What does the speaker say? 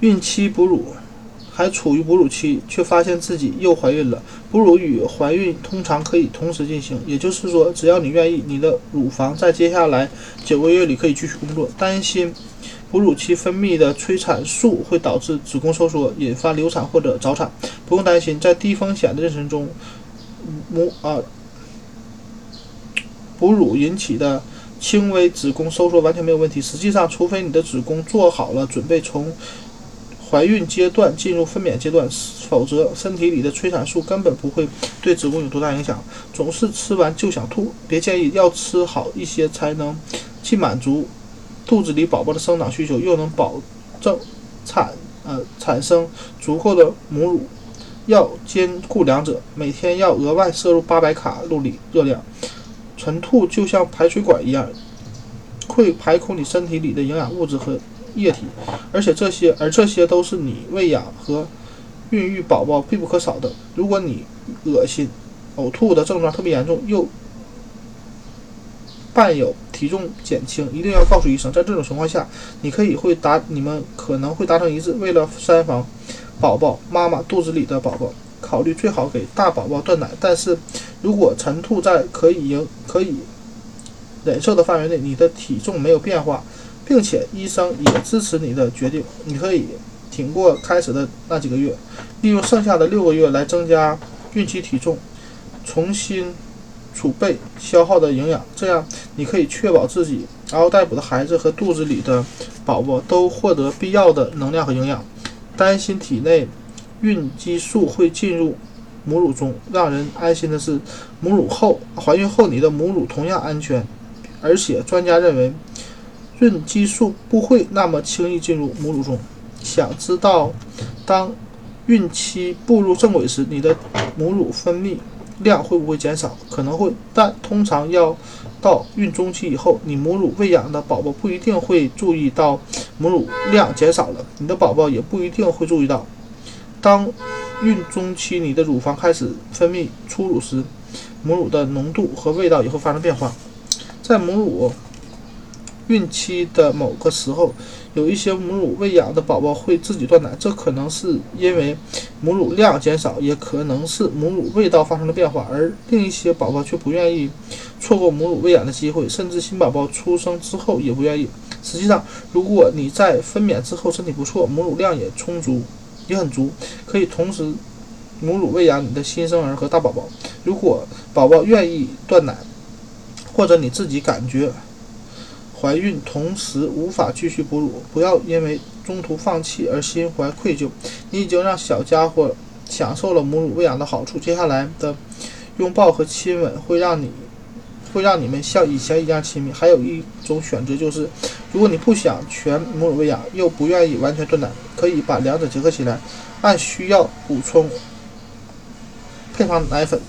孕期哺乳。还处于哺乳期，却发现自己又怀孕了。哺乳与怀孕通常可以同时进行，也就是说，只要你愿意，你的乳房在接下来九个月里可以继续工作。担心哺乳期分泌的催产素会导致子宫收缩，引发流产或者早产，不用担心，在低风险的妊娠中，母啊哺乳引起的轻微子宫收缩完全没有问题。实际上，除非你的子宫做好了准备从。怀孕阶段进入分娩阶段，否则身体里的催产素根本不会对子宫有多大影响。总是吃完就想吐，别建议，要吃好一些才能既满足肚子里宝宝的生长需求，又能保证产呃产生足够的母乳。要兼顾两者，每天要额外摄入八百卡路里热量。晨吐就像排水管一样，会排空你身体里的营养物质和。液体，而且这些，而这些都是你喂养和孕育宝宝必不可少的。如果你恶心、呕吐的症状特别严重，又伴有体重减轻，一定要告诉医生。在这种情况下，你可以会达，你们可能会达成一致。为了三防宝宝妈妈肚子里的宝宝，考虑最好给大宝宝断奶。但是如果晨吐在可以应可以忍受的范围内，你的体重没有变化。并且医生也支持你的决定，你可以挺过开始的那几个月，利用剩下的六个月来增加孕期体重，重新储备消耗的营养，这样你可以确保自己嗷嗷待哺的孩子和肚子里的宝宝都获得必要的能量和营养。担心体内孕激素会进入母乳中，让人安心的是，母乳后怀孕后你的母乳同样安全，而且专家认为。孕激素不会那么轻易进入母乳中。想知道当孕期步入正轨时，你的母乳分泌量会不会减少？可能会，但通常要到孕中期以后，你母乳喂养的宝宝不一定会注意到母乳量减少了，你的宝宝也不一定会注意到。当孕中期你的乳房开始分泌初乳时，母乳的浓度和味道也会发生变化。在母乳。孕期的某个时候，有一些母乳喂养的宝宝会自己断奶，这可能是因为母乳量减少，也可能是母乳味道发生了变化，而另一些宝宝却不愿意错过母乳喂养的机会，甚至新宝宝出生之后也不愿意。实际上，如果你在分娩之后身体不错，母乳量也充足，也很足，可以同时母乳喂养你的新生儿和大宝宝。如果宝宝愿意断奶，或者你自己感觉。怀孕同时无法继续哺乳，不要因为中途放弃而心怀愧疚。你已经让小家伙享受了母乳喂养的好处，接下来的拥抱和亲吻会让你会让你们像以前一样亲密。还有一种选择就是，如果你不想全母乳喂养，又不愿意完全断奶，可以把两者结合起来，按需要补充配方奶粉。